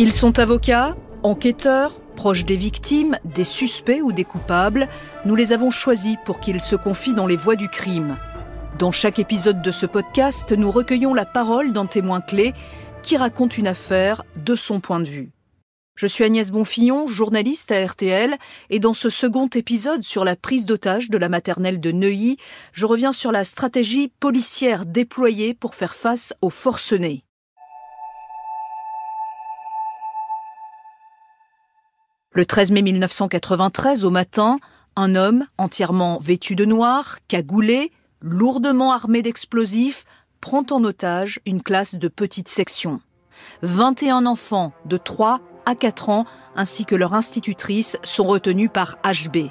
Ils sont avocats, enquêteurs, proches des victimes, des suspects ou des coupables. Nous les avons choisis pour qu'ils se confient dans les voies du crime. Dans chaque épisode de ce podcast, nous recueillons la parole d'un témoin clé qui raconte une affaire de son point de vue. Je suis Agnès Bonfillon, journaliste à RTL, et dans ce second épisode sur la prise d'otage de la maternelle de Neuilly, je reviens sur la stratégie policière déployée pour faire face aux forcenés. Le 13 mai 1993, au matin, un homme entièrement vêtu de noir, cagoulé, lourdement armé d'explosifs, prend en otage une classe de petite section. 21 enfants de 3 à 4 ans ainsi que leur institutrice sont retenus par HB.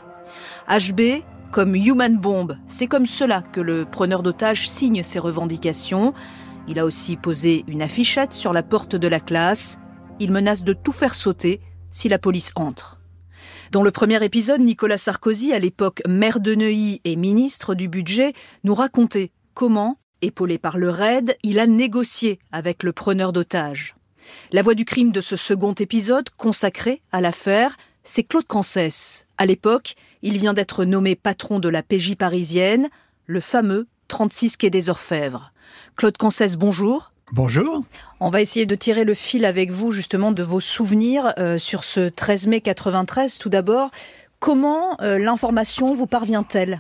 HB, comme Human Bomb, c'est comme cela que le preneur d'otage signe ses revendications. Il a aussi posé une affichette sur la porte de la classe. Il menace de tout faire sauter si la police entre. Dans le premier épisode, Nicolas Sarkozy, à l'époque maire de Neuilly et ministre du Budget, nous racontait comment, épaulé par le RAID, il a négocié avec le preneur d'otages. La voix du crime de ce second épisode, consacré à l'affaire, c'est Claude Cancès. À l'époque, il vient d'être nommé patron de la PJ parisienne, le fameux 36 quai des Orfèvres. Claude Cancès, bonjour. Bonjour. On va essayer de tirer le fil avec vous justement de vos souvenirs euh, sur ce 13 mai 93. Tout d'abord, comment euh, l'information vous parvient-elle?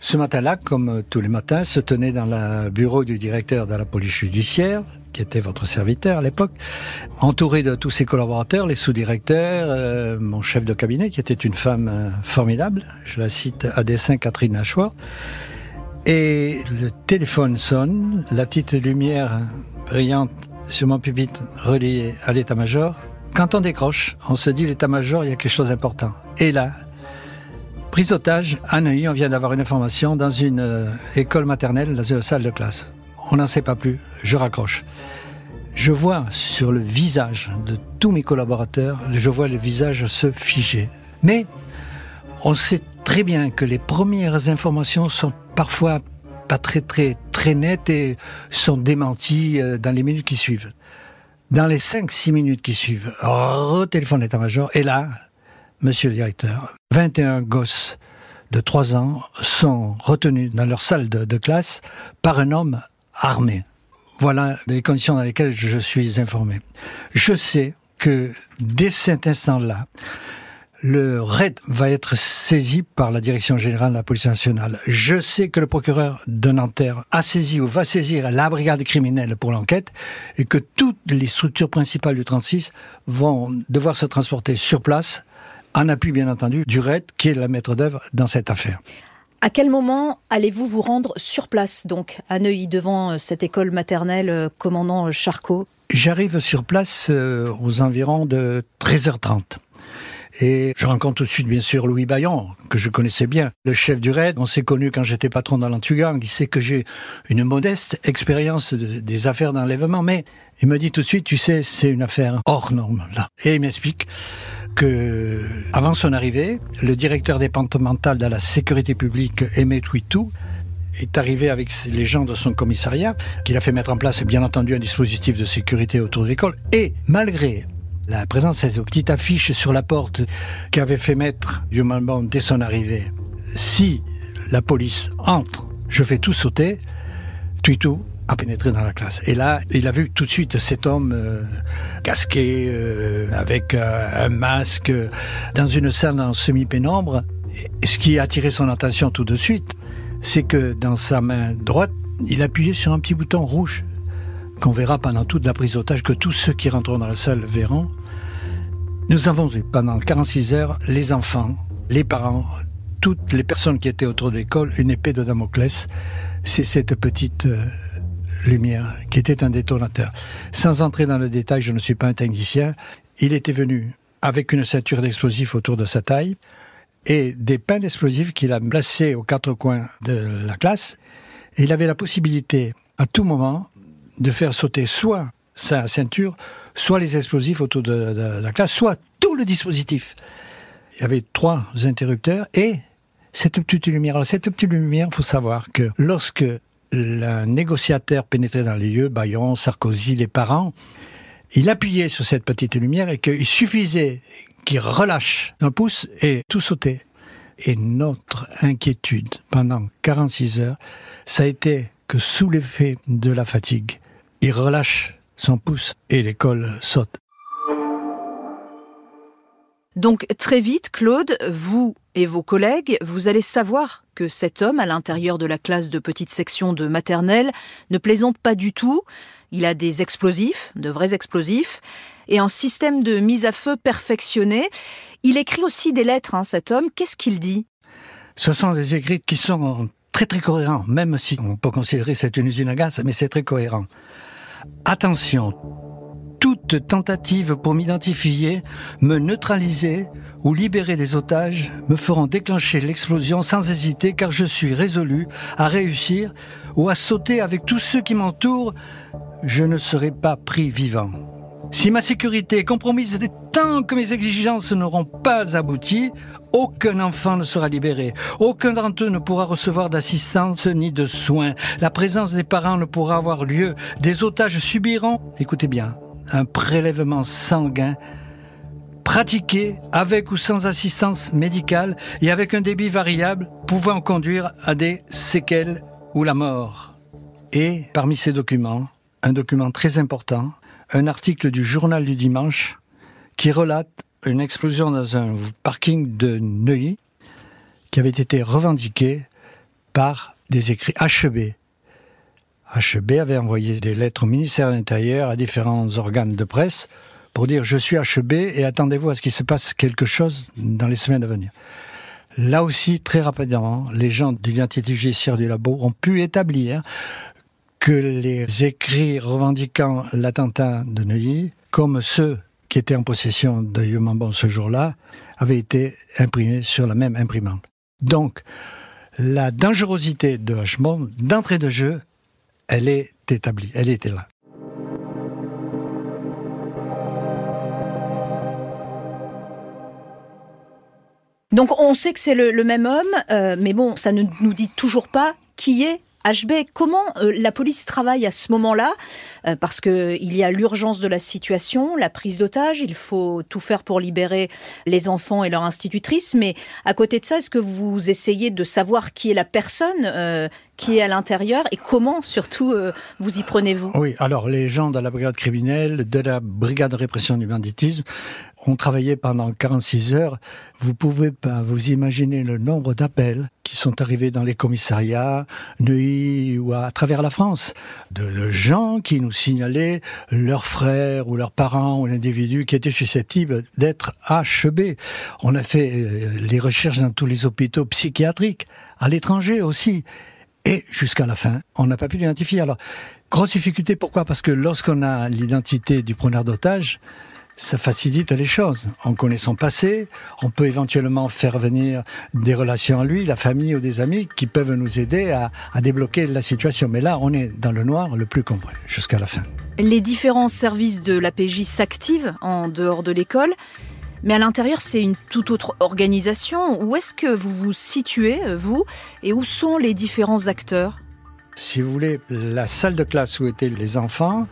Ce matin-là, comme euh, tous les matins, se tenait dans le bureau du directeur de la police judiciaire, qui était votre serviteur à l'époque, entouré de tous ses collaborateurs, les sous-directeurs, mon chef de cabinet, qui était une femme formidable, je la cite à dessein Catherine Hachoir, et le téléphone sonne, la petite lumière brillante sur mon pupitre reliée à l'état-major. Quand on décroche, on se dit l'état-major, il y a quelque chose d'important. Et là, prise d'otage, à Neuilly, on vient d'avoir une information dans une euh, école maternelle, dans une salle de classe. On n'en sait pas plus, je raccroche. Je vois sur le visage de tous mes collaborateurs, je vois le visage se figer. Mais on sait très bien que les premières informations sont parfois pas très très très nettes et sont démenties euh, dans les minutes qui suivent. Dans les 5-6 minutes qui suivent, re-téléphone d'état-major, et là, monsieur le directeur, 21 gosses de 3 ans sont retenus dans leur salle de, de classe par un homme armé. Voilà les conditions dans lesquelles je suis informé. Je sais que dès cet instant-là, le RAID va être saisi par la Direction générale de la police nationale. Je sais que le procureur de Nanterre a saisi ou va saisir la brigade criminelle pour l'enquête et que toutes les structures principales du 36 vont devoir se transporter sur place en appui bien entendu du RAID qui est la maître d'œuvre dans cette affaire. À quel moment allez-vous vous rendre sur place, donc, à Neuilly, devant euh, cette école maternelle euh, commandant euh, Charcot? J'arrive sur place aux environs de 13h30. Et je rencontre tout de suite, bien sûr, Louis Bayon, que je connaissais bien, le chef du RAID. On s'est connu quand j'étais patron dans l'Antugang. Il sait que j'ai une modeste expérience des affaires d'enlèvement, mais il me dit tout de suite, tu sais, c'est une affaire hors norme, là. Et il m'explique que, avant son arrivée, le directeur départemental de la sécurité publique, Aimé Twitou, est arrivé avec les gens de son commissariat, qu'il a fait mettre en place, bien entendu, un dispositif de sécurité autour de l'école. Et malgré la présence de ces petites affiches sur la porte qu'avait fait mettre Human dès son arrivée. Si la police entre, je fais tout sauter, Tuitou a pénétré dans la classe. Et là, il a vu tout de suite cet homme euh, casqué, euh, avec euh, un masque, dans une salle en semi-pénombre. Ce qui a attiré son attention tout de suite, c'est que dans sa main droite, il appuyait sur un petit bouton rouge qu'on verra pendant toute la prise d'otage, que tous ceux qui rentreront dans la salle verront. Nous avons vu pendant 46 heures les enfants, les parents, toutes les personnes qui étaient autour de l'école, une épée de Damoclès. C'est cette petite euh, lumière qui était un détonateur. Sans entrer dans le détail, je ne suis pas un technicien. Il était venu avec une ceinture d'explosifs autour de sa taille et des pains d'explosifs qu'il a placés aux quatre coins de la classe. Il avait la possibilité, à tout moment, de faire sauter soit sa ceinture, soit les explosifs autour de, la classe, soit tout le dispositif. Il y avait trois interrupteurs et cette petite lumière. Alors cette petite lumière, il faut savoir que lorsque le négociateur pénétrait dans les lieux, Bayon, Sarkozy, les parents, il appuyait sur cette petite lumière et qu'il suffisait qu'il relâche un pouce et tout sautait. Et notre inquiétude pendant 46 heures, ça a été que sous l'effet de la fatigue, il relâche son pouce et l'école saute. Donc très vite, Claude, vous et vos collègues, vous allez savoir que cet homme, à l'intérieur de la classe de petite section de maternelle, ne plaisante pas du tout. Il a des explosifs, de vrais explosifs, et un système de mise à feu perfectionné. Il écrit aussi des lettres, hein, cet homme. Qu'est-ce qu'il dit? Ce sont des écrits qui sont très très cohérents, même si on peut considérer c'est une usine à gaz, mais c'est très cohérent. Attention, toute tentative pour m'identifier, me neutraliser ou libérer des otages me feront déclencher l'explosion sans hésiter car je suis résolu à réussir ou à sauter avec tous ceux qui m'entourent. Je ne serai pas pris vivant. Si ma sécurité est compromise tant que mes exigences n'auront pas abouti, aucun enfant ne sera libéré. Aucun d'entre eux ne pourra recevoir d'assistance ni de soins. La présence des parents ne pourra avoir lieu. Des otages subiront, écoutez bien, un prélèvement sanguin pratiqué avec ou sans assistance médicale et avec un débit variable pouvant conduire à des séquelles ou la mort. Et parmi ces documents, un document très important, un article du journal du dimanche qui relate une explosion dans un parking de Neuilly qui avait été revendiquée par des écrits HEB, HEB avait envoyé des lettres au ministère de l'Intérieur, à différents organes de presse, pour dire je suis HEB et attendez-vous à ce qu'il se passe quelque chose dans les semaines à venir. Là aussi, très rapidement, les gens de l'identité judiciaire du labo ont pu établir que les écrits revendiquant l'attentat de Neuilly, comme ceux qui étaient en possession de Yomambon ce jour-là, avaient été imprimés sur la même imprimante. Donc, la dangerosité de Hachemont, d'entrée de jeu, elle est établie, elle était là. Donc on sait que c'est le, même homme, euh, mais bon, ça ne nous dit toujours pas qui est HB, comment euh, la police travaille à ce moment-là? Euh, Parce qu'il y a l'urgence de la situation, la prise d'otage, il faut tout faire pour libérer les enfants et leur institutrice, mais à côté de ça, est-ce que vous essayez de savoir qui est la personne euh, qui est à l'intérieur et comment surtout vous y prenez-vous? Oui, alors les gens de la brigade criminelle, de la brigade de répression du banditisme, ont travaillé pendant 46 heures. Vous pouvez pas vous imaginer le nombre d'appels qui sont arrivés dans les commissariats, Neuilly ou à, travers la France, de, gens qui nous signalaient leurs frères ou leurs parents ou l'individu qui était susceptible d'être HB. On a fait euh, les recherches dans tous les hôpitaux psychiatriques, à l'étranger aussi. Et jusqu'à la fin, on n'a pas pu l'identifier. Alors, grosse difficulté, pourquoi? Parce que lorsqu'on a l'identité du preneur d'otage, ça facilite les choses. On connaît son passé, on peut éventuellement faire venir des relations à lui, la famille ou des amis qui peuvent nous aider à, débloquer la situation. Mais là, on est dans le noir le plus complet, jusqu'à la fin. Les différents services de l'APJ s'activent en dehors de l'école. Mais à l'intérieur, c'est une toute autre organisation. Où est-ce que vous vous situez, vous, et où sont les différents acteurs? Si vous voulez, la salle de classe où étaient les enfants,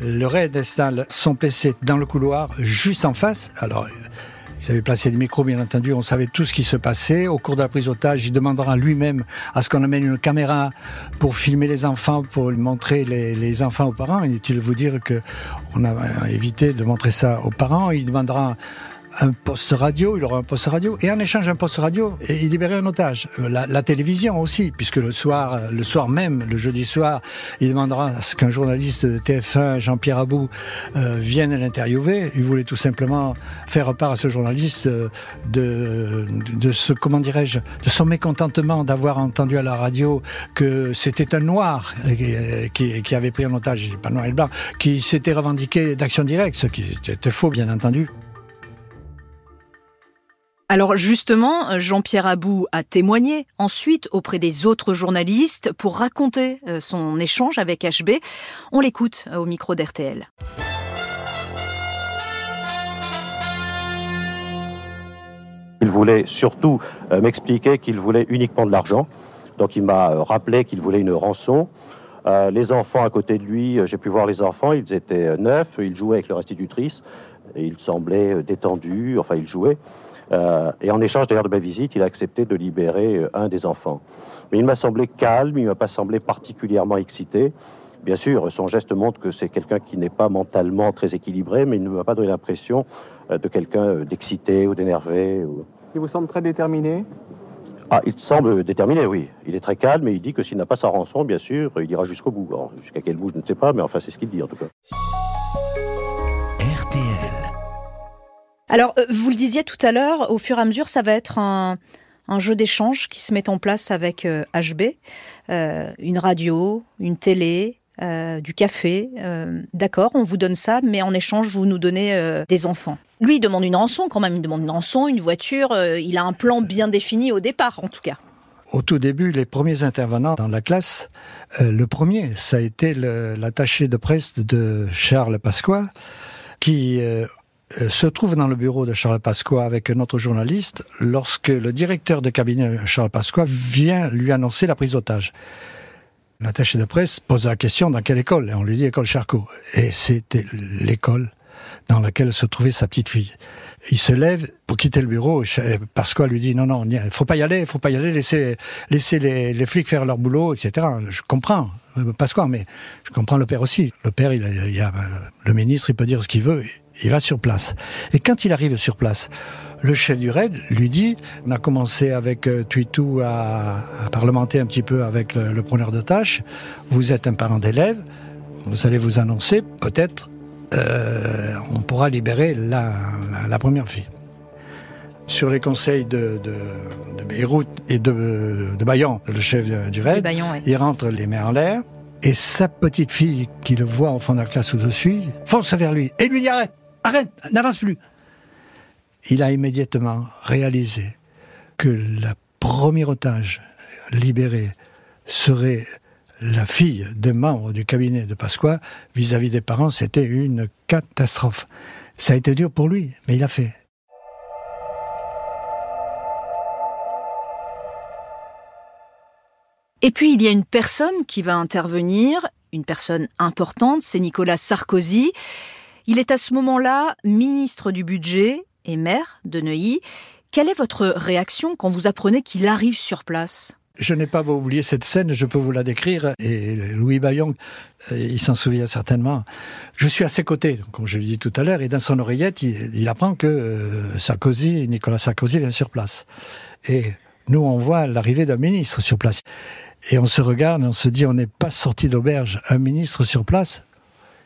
le raid installe son PC dans le couloir, juste en face. Alors, ils avaient placé des micros, bien entendu. On savait tout ce qui se passait. Au cours de la prise d'otage, il demandera lui-même à ce qu'on amène une caméra pour filmer les enfants, pour montrer les, enfants aux parents. Inutile de vous dire que on a évité de montrer ça aux parents. Il demandera un poste radio, il aura un poste radio, et en échange d'un poste radio, il libérait un otage. Euh, la, télévision aussi, puisque le soir, euh, le soir même, le jeudi soir, il demandera à ce qu'un journaliste de TF1, Jean-Pierre Abou, euh, vienne l'interviewer. Il voulait tout simplement faire part à ce journaliste de, ce, comment dirais-je, de son mécontentement d'avoir entendu à la radio que c'était un noir qui, qui, avait pris un otage, pas noir et blanc, qui s'était revendiqué d'action directe, ce qui était faux, bien entendu. Alors justement, Jean-Pierre Abou a témoigné ensuite auprès des autres journalistes pour raconter euh, son échange avec HB. On l'écoute euh, au micro d'RTL. Il voulait surtout euh, m'expliquer qu'il voulait uniquement de l'argent. Donc il m'a rappelé qu'il voulait une rançon. Les enfants à côté de lui, j'ai pu voir les enfants, ils étaient neufs, ils jouaient avec leur institutrice, et ils semblaient détendus, enfin ils jouaient. Et en échange d'ailleurs de ma visite, il a accepté de libérer un des enfants. Mais il m'a semblé calme, il m'a pas semblé particulièrement excité. Bien sûr, son geste montre que c'est quelqu'un qui n'est pas mentalement très équilibré, mais il ne m'a pas donné l'impression de quelqu'un d'excité ou d'énervé. Il vous semble très déterminé? Ah, il semble déterminé, oui. Il est très calme et il dit que s'il n'a pas sa rançon, bien sûr, il ira jusqu'au bout. Jusqu'à quel bout, je ne sais pas, mais enfin, c'est ce qu'il dit en tout cas. RTL. Alors, euh, vous le disiez tout à l'heure, au fur et à mesure, ça va être un, jeu d'échange qui se met en place avec HB, euh, euh, une radio, une télé, du café. D'accord, on vous donne ça, mais en échange, vous nous donnez des enfants. Lui, il demande une rançon quand même, il demande une rançon, une voiture, il a un plan bien défini au départ, en tout cas. Au tout début, les premiers intervenants dans la classe, le premier, ça a été l'attaché de presse de Charles Pasqua, qui se trouve dans le bureau de Charles Pasqua avec un autre journaliste lorsque le directeur de cabinet Charles Pasqua vient lui annoncer la prise d'otage. L'attaché de presse pose la question dans quelle école Et on lui dit école Charcot. Et c'était l'école dans laquelle se trouvait sa petite fille. Il se lève pour quitter le bureau. Pascal lui dit non, non, il faut pas y aller, il faut pas y aller, laisser, laisser les, les, flics faire leur boulot, etc. Je comprends, euh, Pascal, mais je comprends le père aussi. Le père, il, a, le ministre, il peut dire ce qu'il veut, il va sur place. Et quand il arrive sur place, le chef du raid lui dit, on a commencé avec euh, Tuitou à, parlementer un petit peu avec le, preneur de tâches, vous êtes un parent d'élève, vous allez vous annoncer, peut-être euh, on pourra libérer la, première fille. Sur les conseils de, de, Beyrouth et de, de Bayon, le chef du raid, il rentre les mains en l'air, et sa petite fille, qui le voit au fond de la classe au-dessus, fonce vers lui et lui dit arrête, arrête, n'avance plus il a immédiatement réalisé que la première otage libérée serait la fille d'un membre du cabinet de Pasqua vis-à-vis des parents, c'était une catastrophe. Ça a été dur pour lui, mais il a fait. Et puis il y a une personne qui va intervenir, une personne importante, c'est Nicolas Sarkozy. Il est à ce moment-là ministre du budget et maire de Neuilly. Quelle est votre réaction quand vous apprenez qu'il arrive sur place? Je n'ai pas oublié cette scène, je peux vous la décrire. Et Louis Bayon, euh, il s'en souvient certainement. Je suis à ses côtés, comme je l'ai dit tout à l'heure, et dans son oreillette, il, apprend que euh, Sarkozy, Nicolas Sarkozy vient sur place. Et nous, on voit l'arrivée d'un ministre sur place. Et on se regarde et on se dit, on n'est pas sorti d'auberge. Un ministre sur place,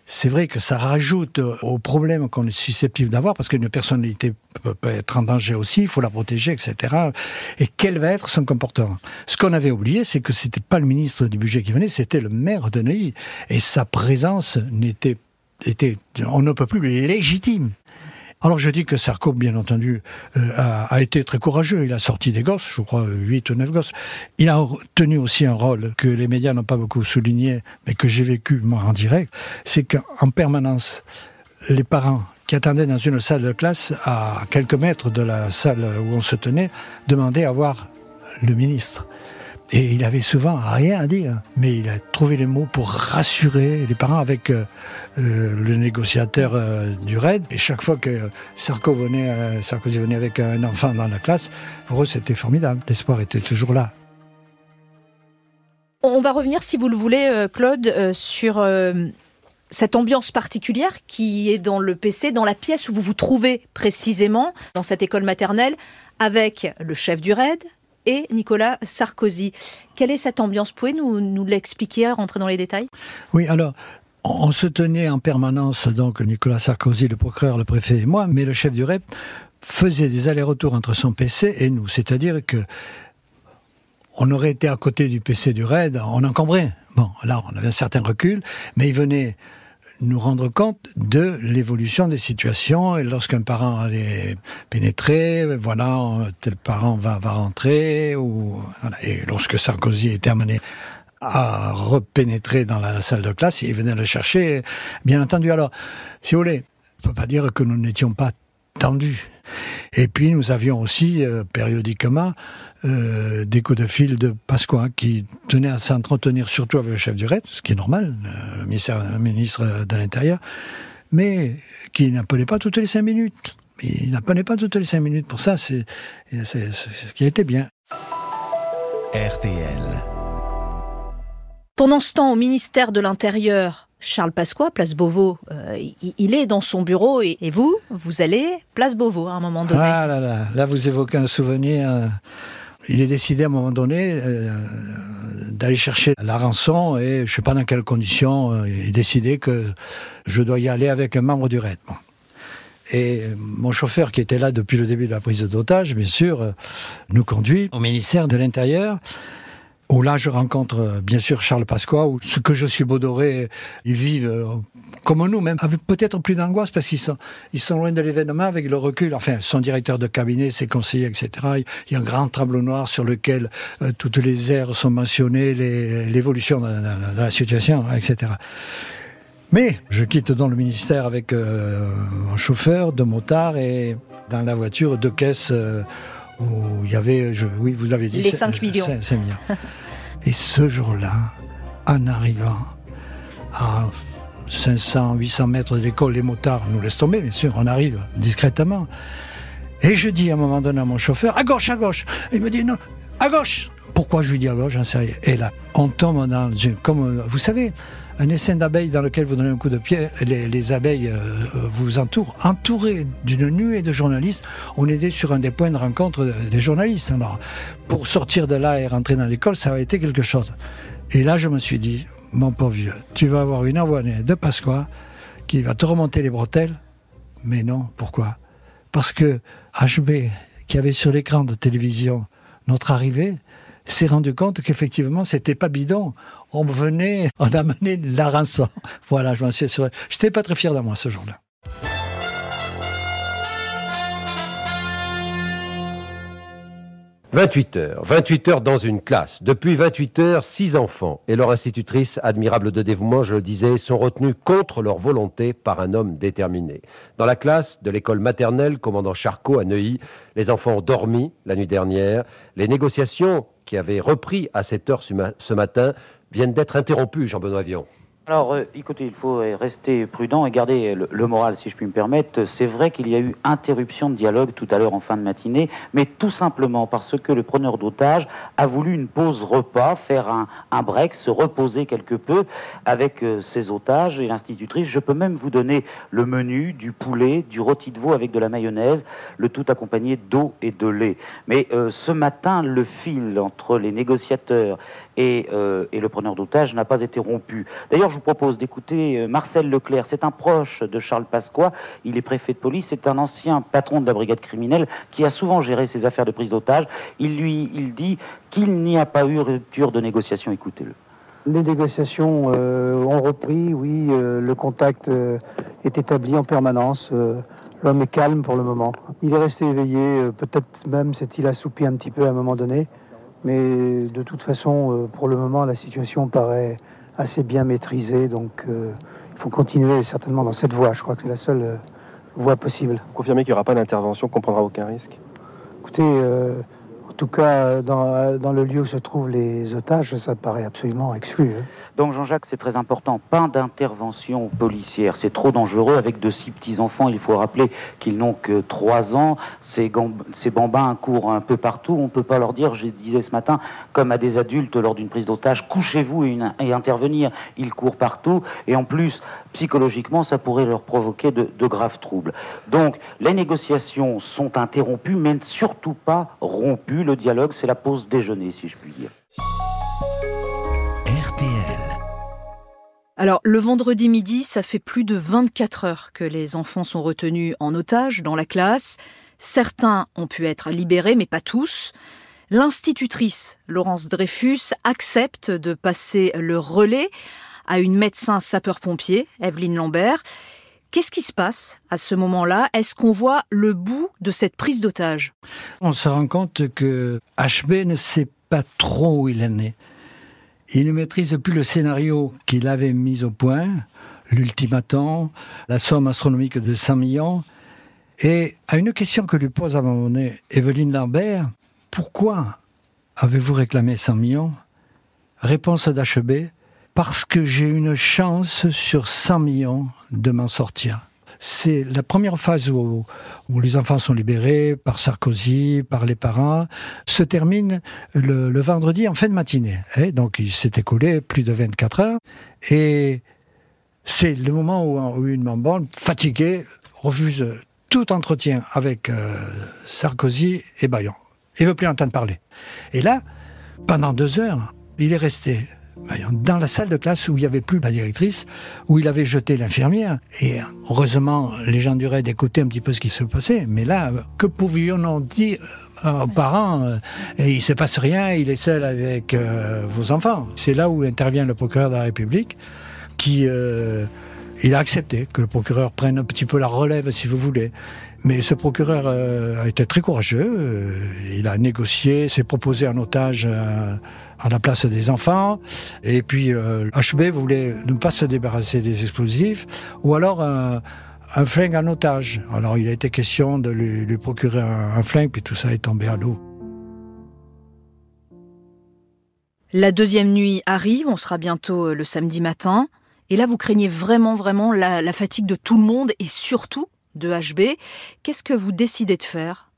c'est vrai que ça rajoute au problème qu'on est susceptible d'avoir, parce qu'une personnalité peut être en danger aussi, il faut la protéger, etc. Et quel va être son comportement? Ce qu'on avait oublié, c'est que c'était pas le ministre du budget qui venait, c'était le maire de Neuilly. Et sa présence n'était était, on ne peut plus légitime. Alors je dis que Sarko, bien entendu, euh, a, été très courageux. Il a sorti des gosses, je crois 8 ou 9 gosses. Il a tenu aussi un rôle que les médias n'ont pas beaucoup souligné, mais que j'ai vécu moi en direct, c'est qu'en permanence, les parents qui attendaient dans une salle de classe à quelques mètres de la salle où on se tenait demandaient à voir le ministre. Et il avait souvent rien à dire, mais il a trouvé les mots pour rassurer les parents avec euh, euh, le négociateur euh, du RAID. Et chaque fois que Sarkozy venait avec un enfant dans la classe, pour eux c'était formidable. L'espoir était toujours là. On va revenir, si vous le voulez, Claude, sur cette ambiance particulière qui est dans le PC, dans la pièce où vous vous trouvez précisément, dans cette école maternelle, avec le chef du RAID, et Nicolas Sarkozy. Quelle est cette ambiance? Pouvez nous, nous l'expliquer, rentrer dans les détails? Oui, alors, on se tenait en permanence, donc Nicolas Sarkozy, le procureur, le préfet et moi, mais le chef du REP faisait des allers-retours entre son PC et nous. C'est-à-dire que on aurait été à côté du PC du RAID, on encombrait. Bon, là, on avait un certain recul, mais il venait nous rendre compte de l'évolution des situations. Et lorsqu'un parent allait pénétrer, voilà, tel parent va, va rentrer. Ou, Et lorsque Sarkozy était amené à repénétrer dans la, salle de classe, il venait le chercher, bien entendu. Alors, si vous voulez, on ne peut pas dire que nous n'étions pas tendu. Et puis nous avions aussi euh, périodiquement euh, des coups de fil de Pasqua qui tenait à s'entretenir surtout avec le chef du RAID, ce qui est normal, euh, le, ministère, le ministre de l'Intérieur, mais qui n'appelait pas toutes les cinq minutes. Il n'appelait pas toutes les cinq minutes. Pour ça, c'est ce qui a été bien. RTL. Pendant ce temps, au ministère de l'Intérieur, Charles Pasqua, place Beauvau, euh, il est dans son bureau et, vous, vous allez place Beauvau à un moment donné. Ah là là, là vous évoquez un souvenir. Euh, il est décidé à un moment donné euh, d'aller chercher la rançon et je ne sais pas dans quelles conditions, il est décidé que je dois y aller avec un membre du RAID. Et mon chauffeur qui était là depuis le début de la prise d'otage, bien sûr, nous conduit au ministère de l'Intérieur où là je rencontre euh, bien sûr Charles Pasqua, où ce que je suis Baudoré, ils vivent euh, comme nous, même avec peut-être plus d'angoisse parce qu'ils sont, ils sont loin de l'événement avec le recul. Enfin, son directeur de cabinet, ses conseillers, etc. Il y a un grand tableau noir sur lequel euh, toutes les aires sont mentionnées, l'évolution de, la situation, etc. Mais je quitte donc le ministère avec un chauffeur, deux motards et dans la voiture deux caisses où il y avait, je, oui, vous l'avez dit, les 5 millions. 5 millions. Et ce jour-là, en arrivant à 500, 800 mètres de l'école, les motards nous laissent tomber, bien sûr, on arrive discrètement. Et je dis à un moment donné à mon chauffeur, à gauche, à gauche. il me dit non, à gauche. Pourquoi je lui dis à gauche, j'en sais rien. Et là, on tombe dans, comme, vous savez, un essaim d'abeilles dans lequel vous donnez un coup de pied, les, abeilles euh, vous entourent. Entouré d'une nuée de journalistes, on était sur un des points de rencontre des journalistes. Alors, pour sortir de là et rentrer dans l'école, ça a été quelque chose. Et là, je me suis dit, mon pauvre vieux, tu vas avoir une envoyée de Pasqua qui va te remonter les bretelles. Mais non, pourquoi? Parce que HB, qui avait sur l'écran de télévision notre arrivée, s'est rendu compte qu'effectivement, c'était pas bidon. On venait, on a mené la rançon. Voilà, je m'en suis assuré. J'étais pas très fier de moi ce jour-là. 28 heures, 28 heures dans une classe. Depuis 28 heures, six enfants et leur institutrice, admirable de dévouement, je le disais, sont retenus contre leur volonté par un homme déterminé. Dans la classe de l'école maternelle commandant Charcot à Neuilly, les enfants ont dormi la nuit dernière. Les négociations qui avaient repris à cette heure ce matin viennent d'être interrompues, Jean-Benoît Vion. Alors, euh, écoutez, il faut euh, rester prudent et garder le, moral, si je puis me permettre. C'est vrai qu'il y a eu interruption de dialogue tout à l'heure en fin de matinée, mais tout simplement parce que le preneur d'otage a voulu une pause repas, faire un, break, se reposer quelque peu avec euh, ses otages et l'institutrice. Je peux même vous donner le menu du poulet, du rôti de veau avec de la mayonnaise, le tout accompagné d'eau et de lait. Mais ce matin, le fil entre les négociateurs et, et le preneur d'otage n'a pas été rompu. D'ailleurs, je vous propose d'écouter euh, Marcel Leclerc. C'est un proche de Charles Pasqua. Il est préfet de police. C'est un ancien patron de la brigade criminelle qui a souvent géré ces affaires de prise d'otages. Il lui, il dit qu'il n'y a pas eu rupture de négociation. Écoutez-le. Les négociations euh, ont repris, oui, euh, le contact est établi en permanence. L'homme est calme pour le moment. Il est resté éveillé, peut-être même s'est-il assoupi un petit peu à un moment donné, mais de toute façon, pour le moment, la situation paraît assez bien maîtrisé. Donc euh, il faut continuer certainement dans cette voie. Je crois que c'est la seule euh, voie possible. Confirmez qu'il n'y aura pas d'intervention, qu'on prendra aucun risque? Écoutez, euh, tout cas, dans, dans, le lieu où se trouvent les otages, ça paraît absolument exclu. Hein. Donc Jean-Jacques, c'est très important, pas d'intervention policière, c'est trop dangereux. Avec de six petits-enfants, il faut rappeler qu'ils n'ont que trois ans, ces, bambins courent un peu partout, on ne peut pas leur dire, je disais ce matin, comme à des adultes lors d'une prise d'otage, couchez-vous et, et, intervenir, ils courent partout, et en plus, psychologiquement, ça pourrait leur provoquer de, graves troubles. Donc les négociations sont interrompues, mais surtout pas rompues, dialogue, c'est la pause déjeuner, si je puis dire. Alors, le vendredi midi, ça fait plus de 24 heures que les enfants sont retenus en otage dans la classe. Certains ont pu être libérés, mais pas tous. L'institutrice, Laurence Dreyfus, accepte de passer le relais à une médecin sapeur-pompier, Evelyne Lambert. Qu'est-ce qui se passe à ce moment-là? Est-ce qu'on voit le bout de cette prise d'otage? On se rend compte que HB ne sait pas trop où il en est. Il ne maîtrise plus le scénario qu'il avait mis au point, l'ultimatum, la somme astronomique de 100 millions. Et à une question que lui pose à un moment donné Evelyne Lambert, pourquoi avez-vous réclamé 100 millions? Réponse d'HB, parce que j'ai une chance sur 100 millions de m'en sortir. C'est la première phase où, où, les enfants sont libérés par Sarkozy, par les parents, se termine le, vendredi en fin de matinée. Hein. donc il s'est écoulé plus de 24 heures. Et c'est le moment où, une maman fatiguée refuse tout entretien avec euh, Sarkozy et Bayon. Il veut plus entendre parler. Et là, pendant deux heures, il est resté dans la salle de classe où il n'y avait plus la directrice, où il avait jeté l'infirmière. Et heureusement, les gens du RAID écoutaient un petit peu ce qui se passait. Mais là, que pouvions-nous dire aux parents euh, Il ne se passe rien, il est seul avec euh, vos enfants. C'est là où intervient le procureur de la République, qui... Euh, il a accepté que le procureur prenne un petit peu la relève, si vous voulez. Mais ce procureur a été très courageux. Il a négocié, s'est proposé un otage à la place des enfants. Et puis HB euh, voulait ne pas se débarrasser des explosifs, ou alors un, flingue en otage. Alors il a été question de lui, procurer un, flingue, puis tout ça est tombé à l'eau. La deuxième nuit arrive, on sera bientôt euh, le samedi matin. Et là, vous craignez vraiment, vraiment la fatigue de tout le monde et surtout de HB. Qu'est-ce que vous décidez de faire?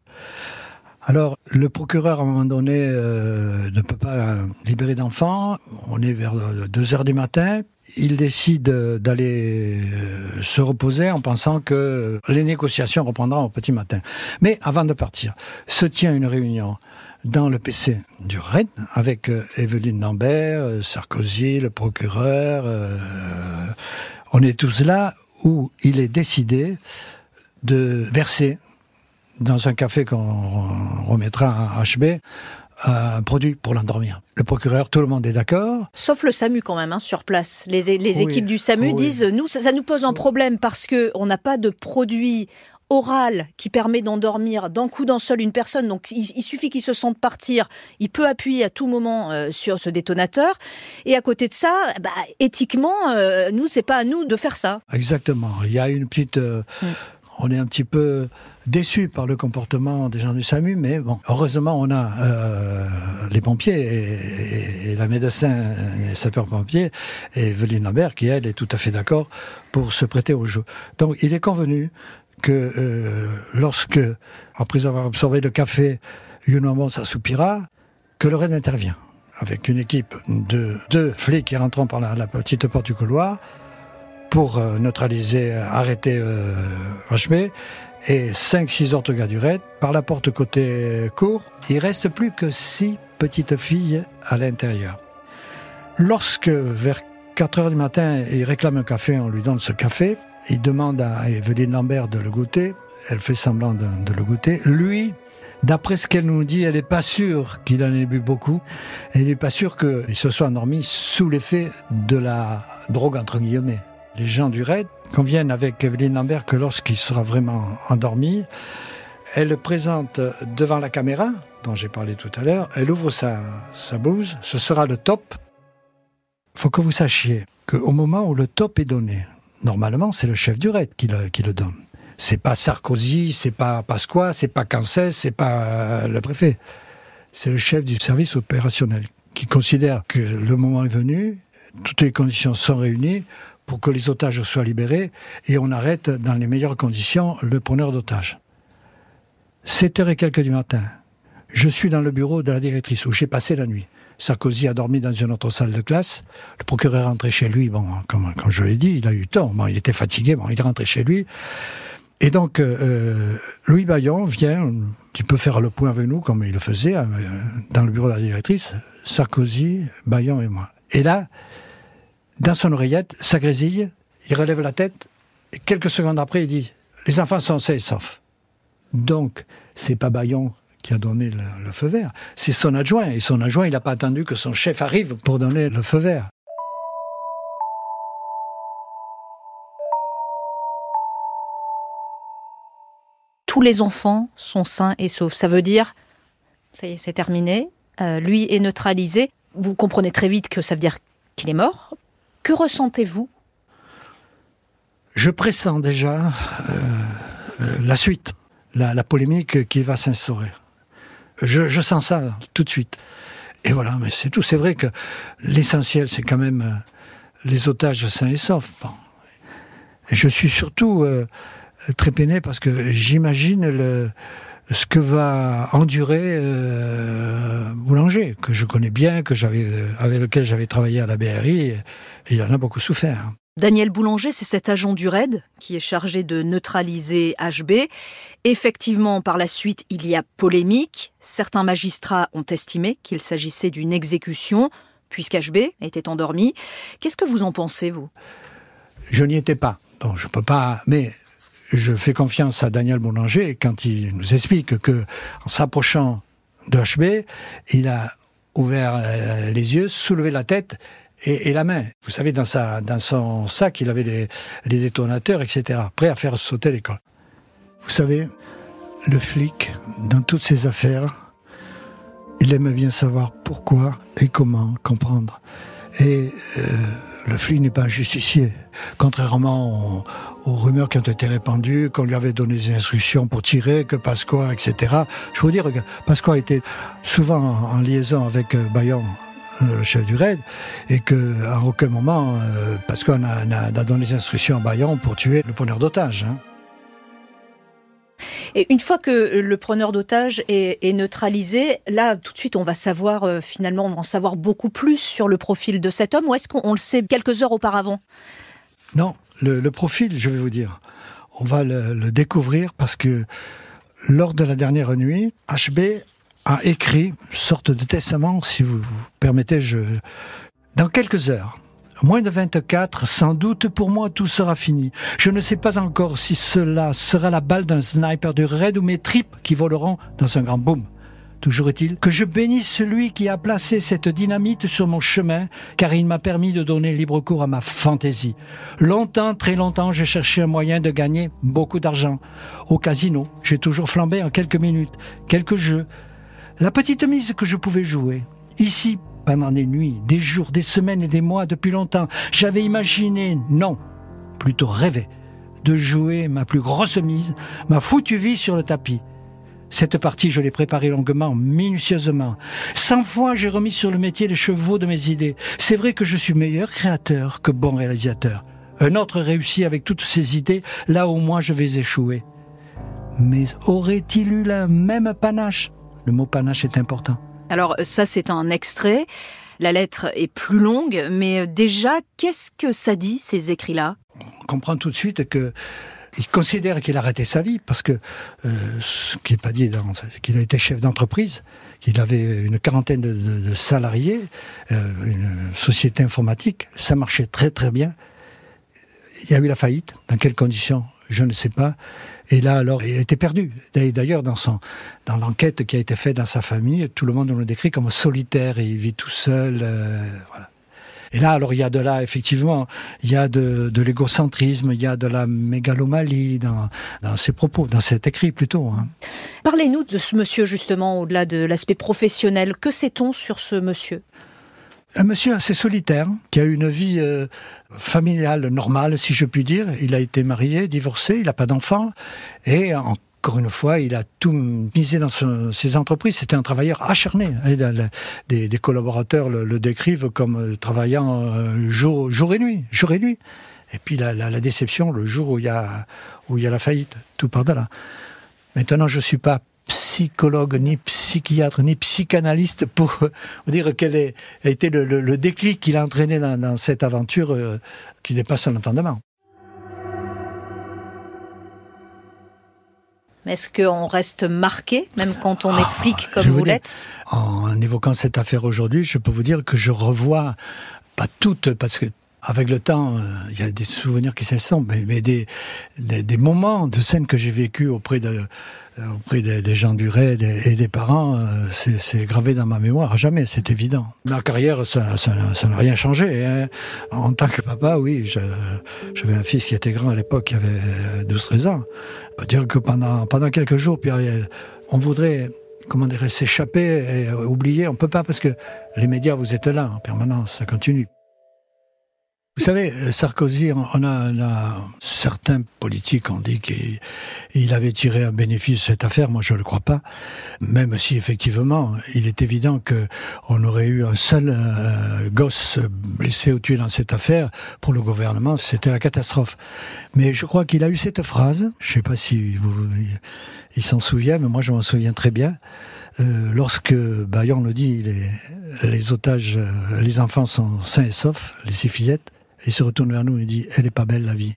Alors, le procureur, à un moment donné, euh, ne peut pas libérer d'enfants. On est vers 2 heures du matin. Il décide d'aller euh, se reposer en pensant que les négociations reprendront au petit matin. Mais avant de partir, se tient une réunion dans le PC du RED avec euh, Evelyne Lambert, Sarkozy, le procureur. on est tous là où il est décidé de verser dans un café qu'on remettra à HB, un produit pour l'endormir. Le procureur, tout le monde est d'accord. Sauf le SAMU quand même, hein, sur place. Les, les équipes du SAMU disent, nous, ça, nous pose un problème parce que on n'a pas de produit oral qui permet d'endormir d'un coup d'un seul une personne. Donc il, suffit qu'il se sente partir, il peut appuyer à tout moment euh, sur ce détonateur. Et à côté de ça, bah, éthiquement, euh, nous c'est pas à nous de faire ça. Exactement. Il y a une petite, euh, mm. On est un petit peu déçu par le comportement des gens du SAMU, mais bon, heureusement, on a euh, les pompiers et, et, la médecin, les sapeurs-pompiers, et Veline Lambert, qui, elle, est tout à fait d'accord pour se prêter au jeu. Donc, il est convenu que euh, lorsque, après avoir absorbé le café, une s'assoupira, que le RAID intervient avec une équipe de deux flics qui rentrent par la petite porte du couloir pour euh, neutraliser, arrêter euh, et 5-6 autres raid. Par la porte côté cour, il reste plus que 6 petites filles à l'intérieur. Lorsque, vers 4 heures du matin, il réclame un café, on lui donne ce café, il demande à Evelyne Lambert de le goûter, elle fait semblant de, de le goûter. Lui, D'après ce qu'elle nous dit, elle n'est pas sûre qu'il en ait bu beaucoup. Elle n'est pas sûre qu'il se soit endormi sous l'effet de la drogue, entre guillemets. Les gens du raid conviennent avec Evelyne Lambert que lorsqu'il sera vraiment endormi, elle présente devant la caméra, dont j'ai parlé tout à l'heure, elle ouvre sa, sa blouse, ce sera le top. Faut que vous sachiez qu'au moment où le top est donné, normalement c'est le chef du raid qui le, qui le donne. C'est pas Sarkozy, c'est pas Pasqua, c'est pas Cancès, c'est pas euh, le préfet. C'est le chef du service opérationnel qui considère que le moment est venu, toutes les conditions sont réunies pour que les otages soient libérés et on arrête dans les meilleures conditions le preneur d'otages. 7 heures et quelques du matin, je suis dans le bureau de la directrice où j'ai passé la nuit. Sarkozy a dormi dans une autre salle de classe. Le procureur est rentré chez lui. Bon, comme, je l'ai dit, il a eu tort. Bon, il était fatigué. Bon, il est rentré chez lui. Et donc, euh, euh Louis Bayon vient, qui peut faire le point avec nous, comme il le faisait, euh, dans le bureau de la directrice, Sarkozy, Bayon et moi. Et là, dans son oreillette, ça grésille, il relève la tête, et quelques secondes après, il dit Les enfants sont sains et saufs. Donc, c'est pas Bayon qui a donné le, feu vert, c'est son adjoint. Et son adjoint, il n'a pas attendu que son chef arrive pour donner le feu vert. Tous les enfants sont sains et saufs. Ça veut dire, ça y est, c'est terminé. Euh, lui est neutralisé. Vous comprenez très vite que ça veut dire qu'il est mort, que ressentez-vous? Je pressens déjà euh, euh, la suite, la, polémique qui va s'instaurer. Je, sens ça tout de suite. Et voilà, mais c'est tout. C'est vrai que l'essentiel, c'est quand même euh, les otages sains et saufs. Je suis surtout très peiné parce que j'imagine le, ce que va endurer Boulanger, que je connais bien, que j'avais, avec lequel j'avais travaillé à la BRI, et il en a beaucoup souffert. Daniel Boulanger, c'est cet agent du RAID qui est chargé de neutraliser HB. Effectivement, par la suite, il y a polémique. Certains magistrats ont estimé qu'il s'agissait d'une exécution, puisqu'HB était endormi. Qu'est-ce que vous en pensez, vous? Je n'y étais pas. Donc je peux pas. Mais je fais confiance à Daniel Boulanger quand il nous explique que, s'approchant de HB, il a ouvert euh, les yeux, soulevé la tête et, la main. Vous savez, dans, sa, son sac, il avait les, les détonateurs, etc., prêt à faire sauter l'école. Vous savez, le flic, dans toutes ses affaires, il aime bien savoir pourquoi et comment comprendre. Et euh, le flic n'est pas un justicier. Contrairement aux, rumeurs qui ont été répandues, qu'on lui avait donné des instructions pour tirer, que Pasqua, etc. Je veux dire que Pasqua était souvent en, liaison avec euh, Bayon euh, le chef du raid, et qu'à aucun moment, euh, parce qu'on a, donné des instructions à Bayon pour tuer le preneur d'otages. Hein. Et une fois que le preneur d'otages est, neutralisé, là, tout de suite, on va savoir, euh, finalement, on va en savoir beaucoup plus sur le profil de cet homme, ou est-ce qu'on le sait quelques heures auparavant? Non, le, profil, je vais vous dire, on va le, découvrir parce que lors de la dernière nuit, HB a écrit une sorte de testament, si vous, vous permettez, je... dans quelques heures. Moins de 24, sans doute pour moi tout sera fini. Je ne sais pas encore si cela sera la balle d'un sniper de raid ou mes tripes qui voleront dans un grand boom. Toujours est-il que je bénisse celui qui a placé cette dynamite sur mon chemin, car il m'a permis de donner libre cours à ma fantaisie. Longtemps, très longtemps, j'ai cherché un moyen de gagner beaucoup d'argent. Au casino, j'ai toujours flambé en quelques minutes, quelques jeux, la petite mise que je pouvais jouer. Ici, pendant des nuits, des jours, des semaines et des mois depuis longtemps, j'avais imaginé, non, plutôt rêvé, de jouer ma plus grosse mise, ma foutue vie sur le tapis. Cette partie, je l'ai préparée longuement, minutieusement. Cent fois, j'ai remis sur le métier les chevaux de mes idées. C'est vrai que je suis meilleur créateur que bon réalisateur. Un autre réussit avec toutes ses idées, là au moins je vais échouer. Mais aurait-il eu la même panache? Le mot panache est important. Alors ça, c'est un extrait. La lettre est plus longue, mais déjà, qu'est-ce que ça dit, ces écrits-là? On comprend tout de suite que il considère qu'il a arrêté sa vie parce que euh, ce qui n'est pas dit, qu'il a été chef d'entreprise, qu'il avait une quarantaine de, salariés, euh, une société informatique, ça marchait très très bien. Il y a eu la faillite. Dans quelles conditions Je ne sais pas. Et là, alors, il était perdu. D'ailleurs, dans dans l'enquête qui a été faite dans sa famille, tout le monde le décrit comme solitaire et il vit tout seul. Euh, voilà. Et là, alors, il y a de là, effectivement, il y a de, de l'égocentrisme, il y a de la mégalomanie dans, dans ses propos, dans cet écrit plutôt. Hein. Parlez-nous de ce monsieur, justement, au-delà de l'aspect professionnel. Que sait-on sur ce monsieur? Un monsieur assez solitaire, qui a eu une vie euh, familiale normale, si je puis dire. Il a été marié, divorcé, il n'a pas d'enfant, et encore une fois, il a tout misé dans ses entreprises. C'était un travailleur acharné. des, collaborateurs le, décrivent comme euh, travaillant euh, jour, et nuit, jour et nuit. Et puis la, déception, le jour où il y a, la faillite, tout par-delà. Maintenant, je suis pas psychologue, ni psychiatre, ni psychanalyste pour dire quel a été le, déclic qu'il a entraîné dans, cette aventure euh, qui dépasse son entendement. Mais est-ce qu'on reste marqué, même quand on est ah, flic comme vous, l'êtes? En évoquant cette affaire aujourd'hui, je peux vous dire que je revois, pas toutes, parce que avec le temps, euh, il y a des souvenirs qui s'essompent, mais, mais des, des, moments de scènes que j'ai vécues auprès auprès des, gens du raid et, des parents, euh, c'est gravé dans ma mémoire à jamais, c'est évident. Ma carrière, ça n'a rien changé. Hein. En tant que papa, oui, j'avais un fils qui était grand à l'époque, qui avait 12-13 ans. On peut dire que pendant, quelques jours, on voudrait comment dire, s'échapper et oublier, on peut pas parce que les médias, vous êtes là en permanence, ça continue. Vous savez, euh, Sarkozy, on a, certains politiques ont dit qu'il avait tiré un bénéfice de cette affaire. Moi, je ne le crois pas. Même si, effectivement, il est évident que on aurait eu un seul euh, gosse blessé ou tué dans cette affaire, pour le gouvernement, c'était la catastrophe. Mais je crois qu'il a eu cette phrase. Je ne sais pas si vous, il s'en souvient, mais moi, je m'en souviens très bien. Euh, lorsque Bayon nous dit les, les otages, les enfants sont sains et saufs, les six fillettes, il se retourne vers nous et dit Elle est pas belle la vie.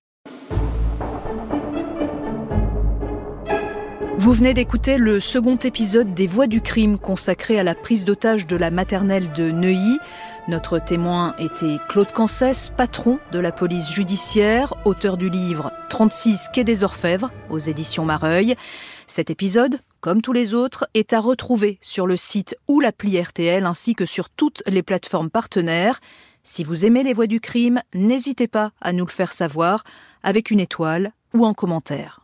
Vous venez d'écouter le second épisode des Voix du crime consacré à la prise d'otage de la maternelle de Neuilly. Notre témoin était Claude Cancès, patron de la police judiciaire, auteur du livre 36 Quai des Orfèvres aux éditions Mareuil. Cet épisode, comme tous les autres, est à retrouver sur le site ou l'appli RTL ainsi que sur toutes les plateformes partenaires. Si vous aimez les voix du crime, n'hésitez pas à nous le faire savoir avec une étoile ou en commentaire.